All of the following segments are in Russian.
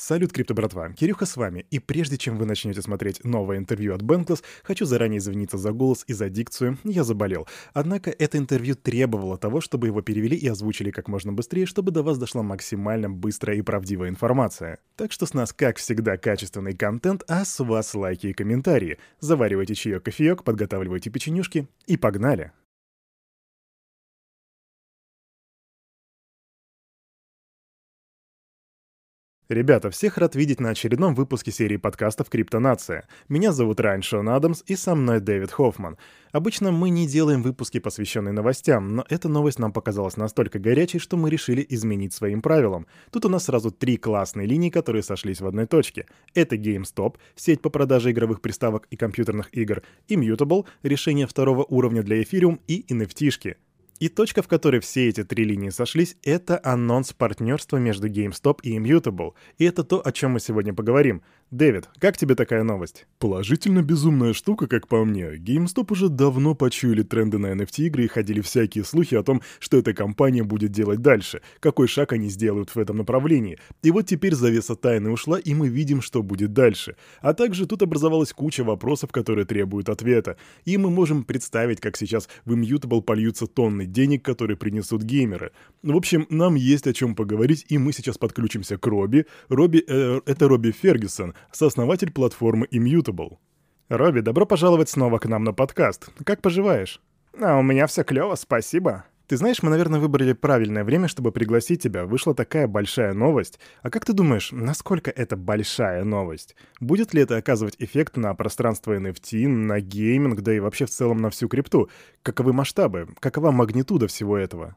Салют, крипто братва, Кирюха с вами, и прежде чем вы начнете смотреть новое интервью от Bankless, хочу заранее извиниться за голос и за дикцию, я заболел. Однако это интервью требовало того, чтобы его перевели и озвучили как можно быстрее, чтобы до вас дошла максимально быстрая и правдивая информация. Так что с нас, как всегда, качественный контент, а с вас лайки и комментарии. Заваривайте чаек кофеек, подготавливайте печенюшки и погнали! Ребята, всех рад видеть на очередном выпуске серии подкастов «Криптонация». Меня зовут Райан Шон Адамс и со мной Дэвид Хоффман. Обычно мы не делаем выпуски, посвященные новостям, но эта новость нам показалась настолько горячей, что мы решили изменить своим правилам. Тут у нас сразу три классные линии, которые сошлись в одной точке. Это GameStop, сеть по продаже игровых приставок и компьютерных игр, Immutable, решение второго уровня для Ethereum и NFT-шки — и точка, в которой все эти три линии сошлись, это анонс партнерства между GameStop и Immutable. И это то, о чем мы сегодня поговорим. Дэвид, как тебе такая новость? Положительно безумная штука, как по мне. GameStop уже давно почуяли тренды на NFT-игры и ходили всякие слухи о том, что эта компания будет делать дальше, какой шаг они сделают в этом направлении. И вот теперь завеса тайны ушла, и мы видим, что будет дальше. А также тут образовалась куча вопросов, которые требуют ответа. И мы можем представить, как сейчас в Immutable польются тонны денег, которые принесут геймеры. В общем, нам есть о чем поговорить, и мы сейчас подключимся к Робби. Робби э, — это Робби Фергюсон, сооснователь платформы Immutable. Робби, добро пожаловать снова к нам на подкаст. Как поживаешь? А у меня все клево, спасибо. Ты знаешь, мы, наверное, выбрали правильное время, чтобы пригласить тебя. Вышла такая большая новость. А как ты думаешь, насколько это большая новость? Будет ли это оказывать эффект на пространство NFT, на гейминг, да и вообще в целом на всю крипту? Каковы масштабы? Какова магнитуда всего этого?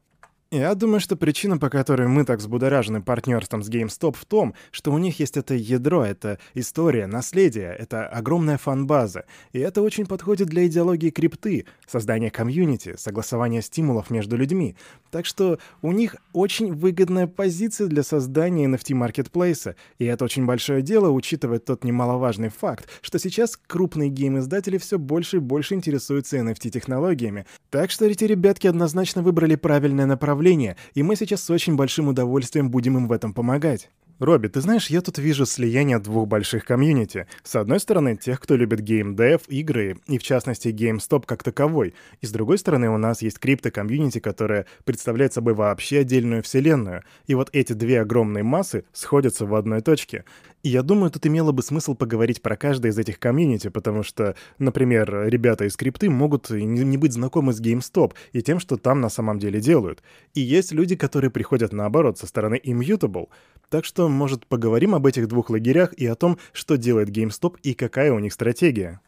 Я думаю, что причина, по которой мы так взбудоражены партнерством с GameStop в том, что у них есть это ядро, это история, наследие, это огромная фан-база. И это очень подходит для идеологии крипты, создания комьюнити, согласования стимулов между людьми. Так что у них очень выгодная позиция для создания NFT-маркетплейса. И это очень большое дело, учитывая тот немаловажный факт, что сейчас крупные гейм-издатели все больше и больше интересуются NFT-технологиями. Так что эти ребятки однозначно выбрали правильное направление направление, и мы сейчас с очень большим удовольствием будем им в этом помогать. Робби, ты знаешь, я тут вижу слияние двух больших комьюнити. С одной стороны, тех, кто любит геймдев, игры, и в частности GameStop как таковой. И с другой стороны, у нас есть крипто-комьюнити, которая представляет собой вообще отдельную вселенную. И вот эти две огромные массы сходятся в одной точке. И я думаю, тут имело бы смысл поговорить про каждое из этих комьюнити, потому что, например, ребята из крипты могут не быть знакомы с GameStop и тем, что там на самом деле делают. И есть люди, которые приходят наоборот, со стороны Immutable. Так что, может, поговорим об этих двух лагерях и о том, что делает GameStop и какая у них стратегия.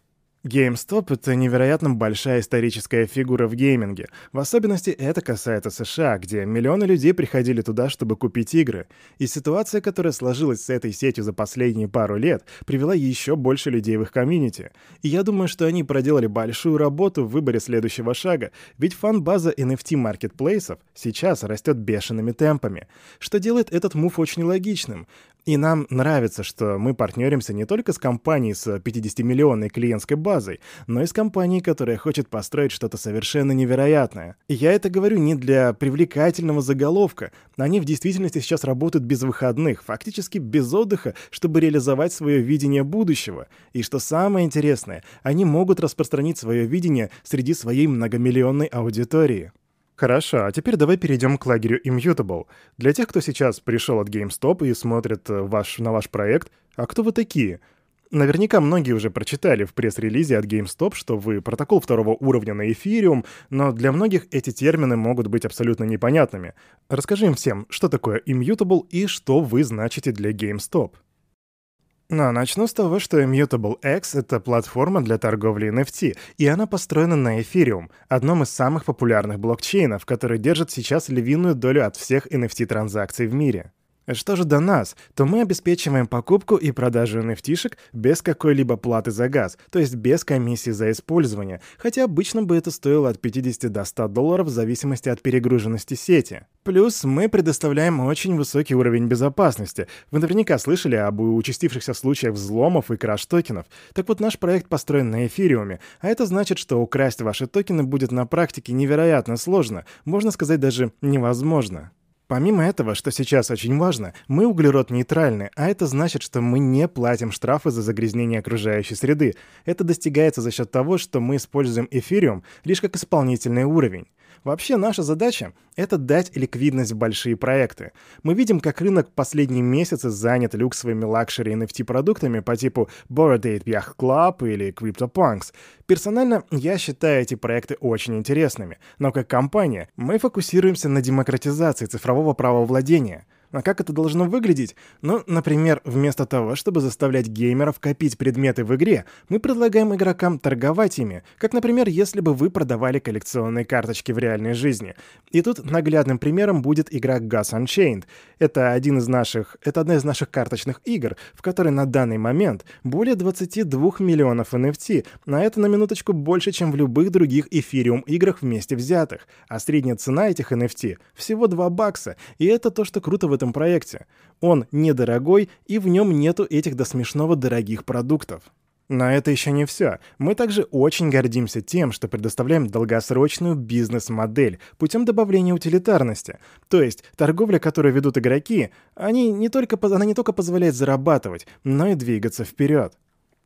GameStop — это невероятно большая историческая фигура в гейминге. В особенности это касается США, где миллионы людей приходили туда, чтобы купить игры. И ситуация, которая сложилась с этой сетью за последние пару лет, привела еще больше людей в их комьюнити. И я думаю, что они проделали большую работу в выборе следующего шага, ведь фан-база NFT-маркетплейсов сейчас растет бешеными темпами, что делает этот мув очень логичным. И нам нравится, что мы партнеримся не только с компанией с 50-миллионной клиентской базой, но и с компанией, которая хочет построить что-то совершенно невероятное. И я это говорю не для привлекательного заголовка. Они в действительности сейчас работают без выходных, фактически без отдыха, чтобы реализовать свое видение будущего. И что самое интересное, они могут распространить свое видение среди своей многомиллионной аудитории. Хорошо, а теперь давай перейдем к лагерю Immutable. Для тех, кто сейчас пришел от GameStop и смотрит э, ваш, на ваш проект, а кто вы такие? Наверняка многие уже прочитали в пресс-релизе от GameStop, что вы протокол второго уровня на Ethereum, но для многих эти термины могут быть абсолютно непонятными. Расскажи им всем, что такое Immutable и что вы значите для GameStop. Но начну с того, что Immutable X — это платформа для торговли NFT, и она построена на Ethereum, одном из самых популярных блокчейнов, который держит сейчас львиную долю от всех NFT-транзакций в мире. Что же до нас, то мы обеспечиваем покупку и продажу nft без какой-либо платы за газ, то есть без комиссии за использование, хотя обычно бы это стоило от 50 до 100 долларов в зависимости от перегруженности сети. Плюс мы предоставляем очень высокий уровень безопасности. Вы наверняка слышали об участившихся случаях взломов и краш-токенов. Так вот, наш проект построен на эфириуме, а это значит, что украсть ваши токены будет на практике невероятно сложно, можно сказать даже невозможно. Помимо этого, что сейчас очень важно, мы углерод-нейтральны, а это значит, что мы не платим штрафы за загрязнение окружающей среды. Это достигается за счет того, что мы используем эфириум лишь как исполнительный уровень. Вообще наша задача — это дать ликвидность в большие проекты. Мы видим, как рынок последние месяцы занят люксовыми luxury NFT-продуктами по типу Bored Yacht Club или CryptoPunks. Персонально, я считаю эти проекты очень интересными, но как компания мы фокусируемся на демократизации цифрового правовладения — а как это должно выглядеть? Ну, например, вместо того, чтобы заставлять геймеров копить предметы в игре, мы предлагаем игрокам торговать ими, как, например, если бы вы продавали коллекционные карточки в реальной жизни. И тут наглядным примером будет игра Gus Unchained. Это один из наших, это одна из наших карточных игр, в которой на данный момент более 22 миллионов NFT, На это на минуточку больше, чем в любых других эфириум играх вместе взятых. А средняя цена этих NFT всего 2 бакса, и это то, что круто в этом этом проекте. Он недорогой, и в нем нету этих до смешного дорогих продуктов. Но это еще не все. Мы также очень гордимся тем, что предоставляем долгосрочную бизнес-модель путем добавления утилитарности. То есть торговля, которую ведут игроки, они не только, она не только позволяет зарабатывать, но и двигаться вперед.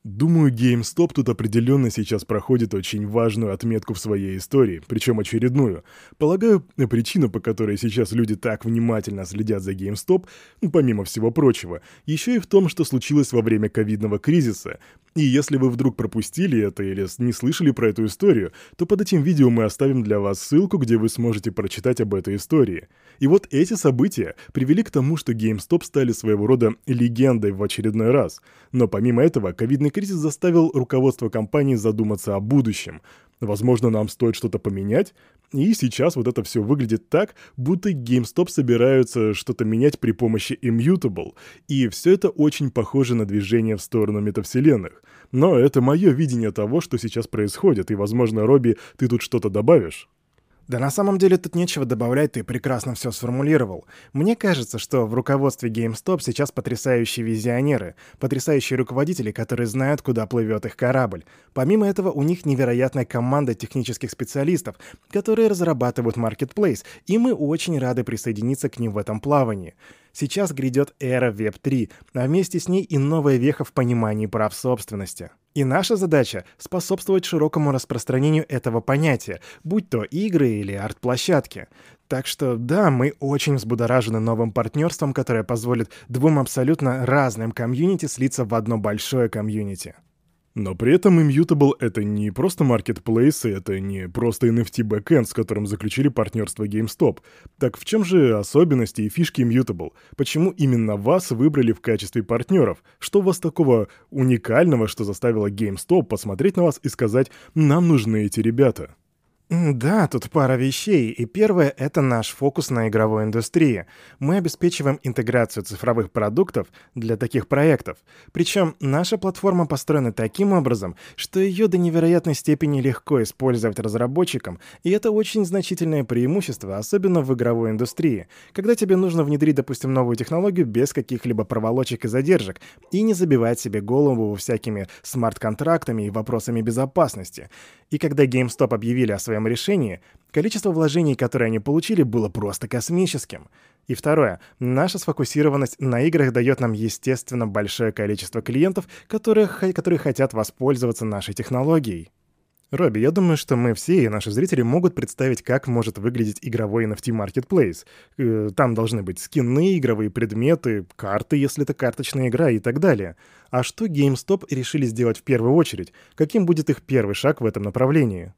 Думаю, GameStop тут определенно сейчас проходит очень важную отметку в своей истории, причем очередную. Полагаю, причина, по которой сейчас люди так внимательно следят за GameStop, ну, помимо всего прочего, еще и в том, что случилось во время ковидного кризиса. И если вы вдруг пропустили это или не слышали про эту историю, то под этим видео мы оставим для вас ссылку, где вы сможете прочитать об этой истории. И вот эти события привели к тому, что GameStop стали своего рода легендой в очередной раз. Но помимо этого, ковидный кризис заставил руководство компании задуматься о будущем. Возможно, нам стоит что-то поменять? И сейчас вот это все выглядит так, будто GameStop собираются что-то менять при помощи Immutable. И все это очень похоже на движение в сторону метавселенных. Но это мое видение того, что сейчас происходит, и, возможно, Робби, ты тут что-то добавишь? Да на самом деле тут нечего добавлять, ты прекрасно все сформулировал. Мне кажется, что в руководстве GameStop сейчас потрясающие визионеры, потрясающие руководители, которые знают, куда плывет их корабль. Помимо этого, у них невероятная команда технических специалистов, которые разрабатывают Marketplace, и мы очень рады присоединиться к ним в этом плавании. Сейчас грядет эра Web 3, а вместе с ней и новая веха в понимании прав собственности. И наша задача — способствовать широкому распространению этого понятия, будь то игры или арт-площадки. Так что да, мы очень взбудоражены новым партнерством, которое позволит двум абсолютно разным комьюнити слиться в одно большое комьюнити. Но при этом Immutable — это не просто маркетплейсы, это не просто NFT backend, с которым заключили партнерство GameStop. Так в чем же особенности и фишки Immutable? Почему именно вас выбрали в качестве партнеров? Что у вас такого уникального, что заставило GameStop посмотреть на вас и сказать «нам нужны эти ребята»? Да, тут пара вещей. И первое — это наш фокус на игровой индустрии. Мы обеспечиваем интеграцию цифровых продуктов для таких проектов. Причем наша платформа построена таким образом, что ее до невероятной степени легко использовать разработчикам, и это очень значительное преимущество, особенно в игровой индустрии, когда тебе нужно внедрить, допустим, новую технологию без каких-либо проволочек и задержек, и не забивать себе голову всякими смарт-контрактами и вопросами безопасности. И когда GameStop объявили о своем своем решении, количество вложений, которые они получили, было просто космическим. И второе, наша сфокусированность на играх дает нам, естественно, большое количество клиентов, которые, которые хотят воспользоваться нашей технологией. Робби, я думаю, что мы все и наши зрители могут представить, как может выглядеть игровой NFT Marketplace. Э, там должны быть скины, игровые предметы, карты, если это карточная игра и так далее. А что GameStop решили сделать в первую очередь? Каким будет их первый шаг в этом направлении?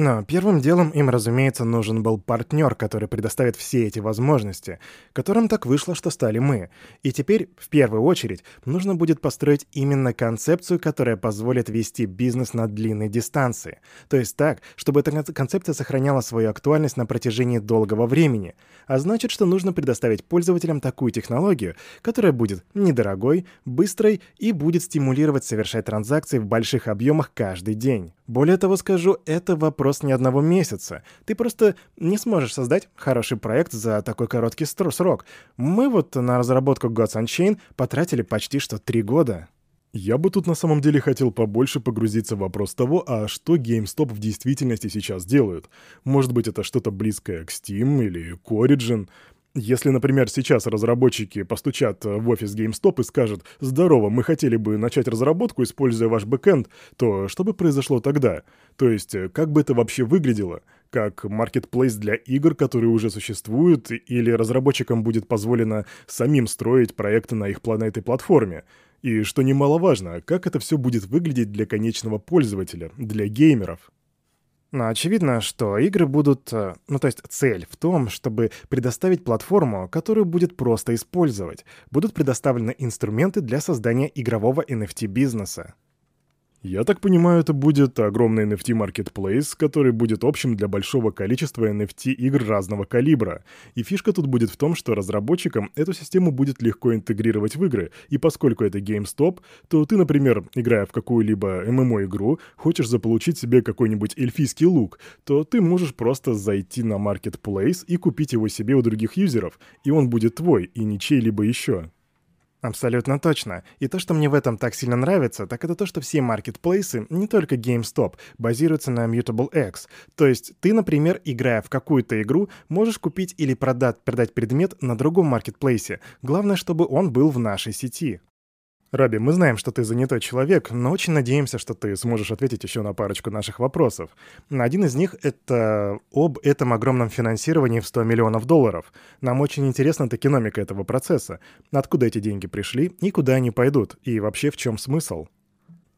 Но первым делом им, разумеется, нужен был партнер, который предоставит все эти возможности, которым так вышло, что стали мы. И теперь, в первую очередь, нужно будет построить именно концепцию, которая позволит вести бизнес на длинной дистанции. То есть так, чтобы эта концепция сохраняла свою актуальность на протяжении долгого времени. А значит, что нужно предоставить пользователям такую технологию, которая будет недорогой, быстрой и будет стимулировать совершать транзакции в больших объемах каждый день. Более того скажу, это вопрос не одного месяца. Ты просто не сможешь создать хороший проект за такой короткий срок. Мы вот на разработку Gods Unchained потратили почти что три года. Я бы тут на самом деле хотел побольше погрузиться в вопрос того, а что GameStop в действительности сейчас делают. Может быть, это что-то близкое к Steam или к Origin. Если, например, сейчас разработчики постучат в офис GameStop и скажут «Здорово, мы хотели бы начать разработку, используя ваш бэкэнд», то что бы произошло тогда? То есть, как бы это вообще выглядело? Как маркетплейс для игр, которые уже существуют, или разработчикам будет позволено самим строить проекты на их на этой платформе? И, что немаловажно, как это все будет выглядеть для конечного пользователя, для геймеров? Но очевидно, что игры будут... Э, ну, то есть цель в том, чтобы предоставить платформу, которую будет просто использовать. Будут предоставлены инструменты для создания игрового NFT-бизнеса. Я так понимаю, это будет огромный NFT-маркетплейс, который будет общим для большого количества NFT-игр разного калибра. И фишка тут будет в том, что разработчикам эту систему будет легко интегрировать в игры, и поскольку это GameStop, то ты, например, играя в какую-либо MMO-игру, хочешь заполучить себе какой-нибудь эльфийский лук, то ты можешь просто зайти на Marketplace и купить его себе у других юзеров, и он будет твой, и не чей-либо еще. Абсолютно точно. И то, что мне в этом так сильно нравится, так это то, что все маркетплейсы, не только GameStop, базируются на Mutable X. То есть ты, например, играя в какую-то игру, можешь купить или продать, продать предмет на другом маркетплейсе. Главное, чтобы он был в нашей сети. Раби, мы знаем, что ты занятой человек, но очень надеемся, что ты сможешь ответить еще на парочку наших вопросов. Один из них — это об этом огромном финансировании в 100 миллионов долларов. Нам очень интересна токеномика этого процесса. Откуда эти деньги пришли и куда они пойдут, и вообще в чем смысл?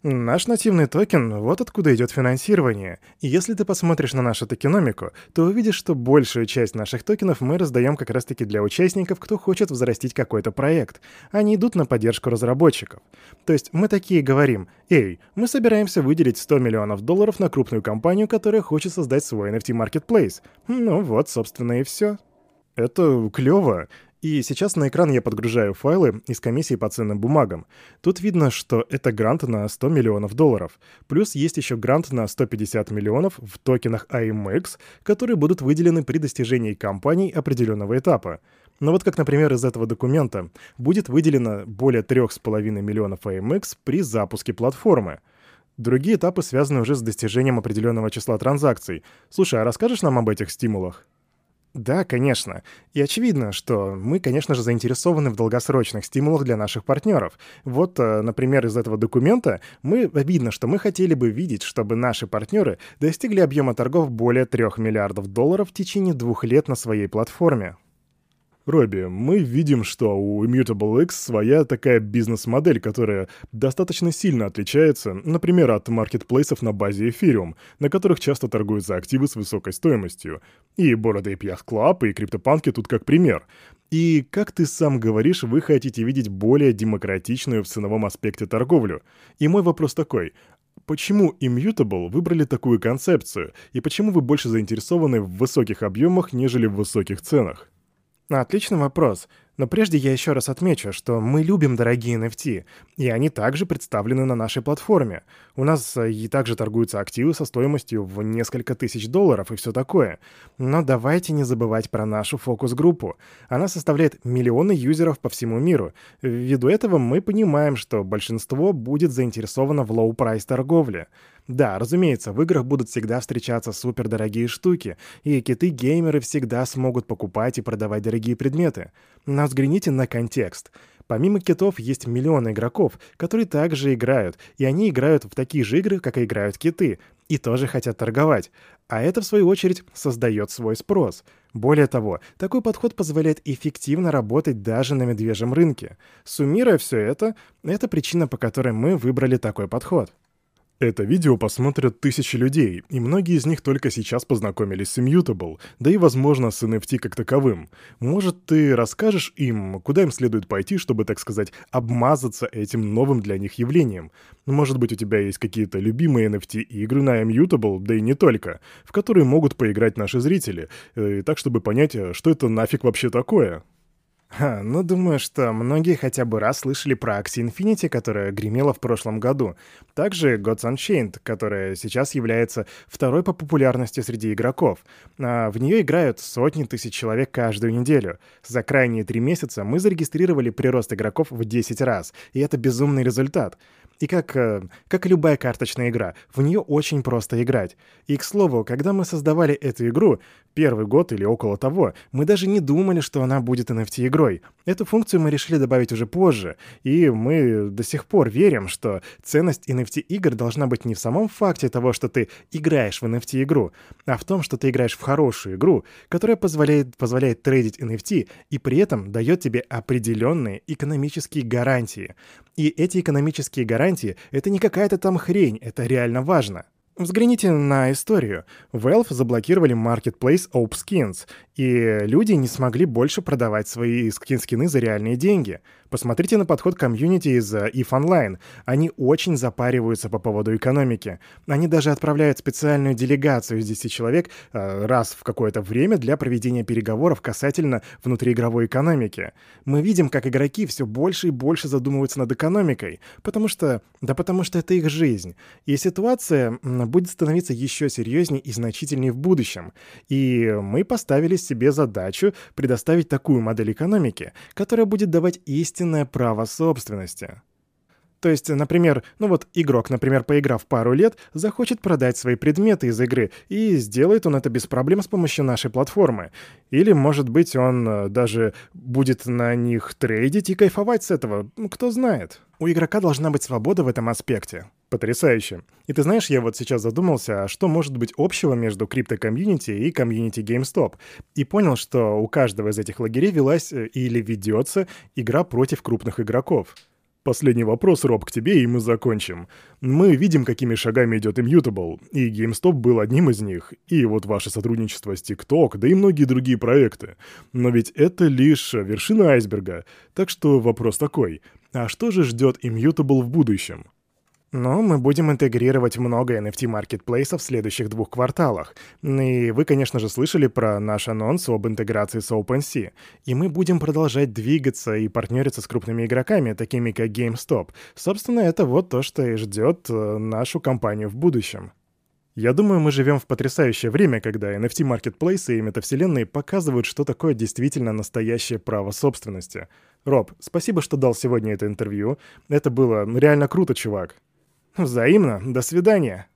Наш нативный токен — вот откуда идет финансирование. И если ты посмотришь на нашу токеномику, то увидишь, что большую часть наших токенов мы раздаем как раз-таки для участников, кто хочет взрастить какой-то проект. Они идут на поддержку разработчиков. То есть мы такие говорим, эй, мы собираемся выделить 100 миллионов долларов на крупную компанию, которая хочет создать свой NFT-маркетплейс. Ну вот, собственно, и все. Это клево. И сейчас на экран я подгружаю файлы из комиссии по ценным бумагам. Тут видно, что это грант на 100 миллионов долларов. Плюс есть еще грант на 150 миллионов в токенах AMX, которые будут выделены при достижении компаний определенного этапа. Но вот как, например, из этого документа будет выделено более 3,5 миллионов AMX при запуске платформы. Другие этапы связаны уже с достижением определенного числа транзакций. Слушай, а расскажешь нам об этих стимулах? Да, конечно. И очевидно, что мы, конечно же, заинтересованы в долгосрочных стимулах для наших партнеров. Вот, э, например, из этого документа мы видно, что мы хотели бы видеть, чтобы наши партнеры достигли объема торгов более 3 миллиардов долларов в течение двух лет на своей платформе. Робби, мы видим, что у Immutable X своя такая бизнес-модель, которая достаточно сильно отличается, например, от маркетплейсов на базе Ethereum, на которых часто торгуются активы с высокой стоимостью. И Bored Ape Yacht Club, и криптопанки тут как пример. И, как ты сам говоришь, вы хотите видеть более демократичную в ценовом аспекте торговлю. И мой вопрос такой, Почему Immutable выбрали такую концепцию, и почему вы больше заинтересованы в высоких объемах, нежели в высоких ценах? Отличный вопрос. Но прежде я еще раз отмечу, что мы любим дорогие NFT, и они также представлены на нашей платформе. У нас э, и также торгуются активы со стоимостью в несколько тысяч долларов и все такое. Но давайте не забывать про нашу фокус-группу. Она составляет миллионы юзеров по всему миру. Ввиду этого мы понимаем, что большинство будет заинтересовано в low-price торговле. Да, разумеется, в играх будут всегда встречаться супердорогие штуки, и киты-геймеры всегда смогут покупать и продавать дорогие предметы. Но взгляните на контекст. Помимо китов есть миллионы игроков, которые также играют, и они играют в такие же игры, как и играют киты, и тоже хотят торговать. А это, в свою очередь, создает свой спрос. Более того, такой подход позволяет эффективно работать даже на медвежьем рынке. Суммируя все это, это причина, по которой мы выбрали такой подход. Это видео посмотрят тысячи людей, и многие из них только сейчас познакомились с Immutable, да и, возможно, с NFT как таковым. Может, ты расскажешь им, куда им следует пойти, чтобы, так сказать, обмазаться этим новым для них явлением? Может быть, у тебя есть какие-то любимые NFT-игры на Immutable, да и не только, в которые могут поиграть наши зрители, э, так, чтобы понять, что это нафиг вообще такое? Ха, ну думаю, что многие хотя бы раз слышали про Axie Infinity, которая гремела в прошлом году. Также Gods Unchained, которая сейчас является второй по популярности среди игроков. А в нее играют сотни тысяч человек каждую неделю. За крайние три месяца мы зарегистрировали прирост игроков в 10 раз, и это безумный результат. И как, э, как любая карточная игра, в нее очень просто играть. И, к слову, когда мы создавали эту игру, первый год или около того, мы даже не думали, что она будет NFT-игрой. Эту функцию мы решили добавить уже позже, и мы до сих пор верим, что ценность NFT-игр должна быть не в самом факте того, что ты играешь в NFT-игру, а в том, что ты играешь в хорошую игру, которая позволяет, позволяет трейдить NFT и при этом дает тебе определенные экономические гарантии. И эти экономические гарантии — это не какая-то там хрень, это реально важно. Взгляните на историю. Valve заблокировали marketplace OpSkins, и люди не смогли больше продавать свои скин-скины за реальные деньги. Посмотрите на подход комьюнити из э, EVE Online. Они очень запариваются по поводу экономики. Они даже отправляют специальную делегацию из 10 человек э, раз в какое-то время для проведения переговоров касательно внутриигровой экономики. Мы видим, как игроки все больше и больше задумываются над экономикой, потому что... Да потому что это их жизнь. И ситуация будет становиться еще серьезнее и значительнее в будущем. И мы поставили себе задачу предоставить такую модель экономики, которая будет давать истинно истинное право собственности. То есть, например, ну вот игрок, например, поиграв пару лет, захочет продать свои предметы из игры, и сделает он это без проблем с помощью нашей платформы. Или, может быть, он э, даже будет на них трейдить и кайфовать с этого, ну, кто знает. У игрока должна быть свобода в этом аспекте. Потрясающе. И ты знаешь, я вот сейчас задумался, а что может быть общего между крипто-комьюнити и комьюнити GameStop? И понял, что у каждого из этих лагерей велась э, или ведется игра против крупных игроков. Последний вопрос, Роб, к тебе, и мы закончим. Мы видим, какими шагами идет Immutable, и GameStop был одним из них, и вот ваше сотрудничество с TikTok, да и многие другие проекты. Но ведь это лишь вершина айсберга. Так что вопрос такой, а что же ждет Immutable в будущем? Но мы будем интегрировать много NFT-маркетплейсов в следующих двух кварталах. И вы, конечно же, слышали про наш анонс об интеграции с OpenSea. И мы будем продолжать двигаться и партнериться с крупными игроками, такими как GameStop. Собственно, это вот то, что и ждет э, нашу компанию в будущем. Я думаю, мы живем в потрясающее время, когда NFT-маркетплейсы и метавселенные показывают, что такое действительно настоящее право собственности. Роб, спасибо, что дал сегодня это интервью. Это было реально круто, чувак. Взаимно. До свидания.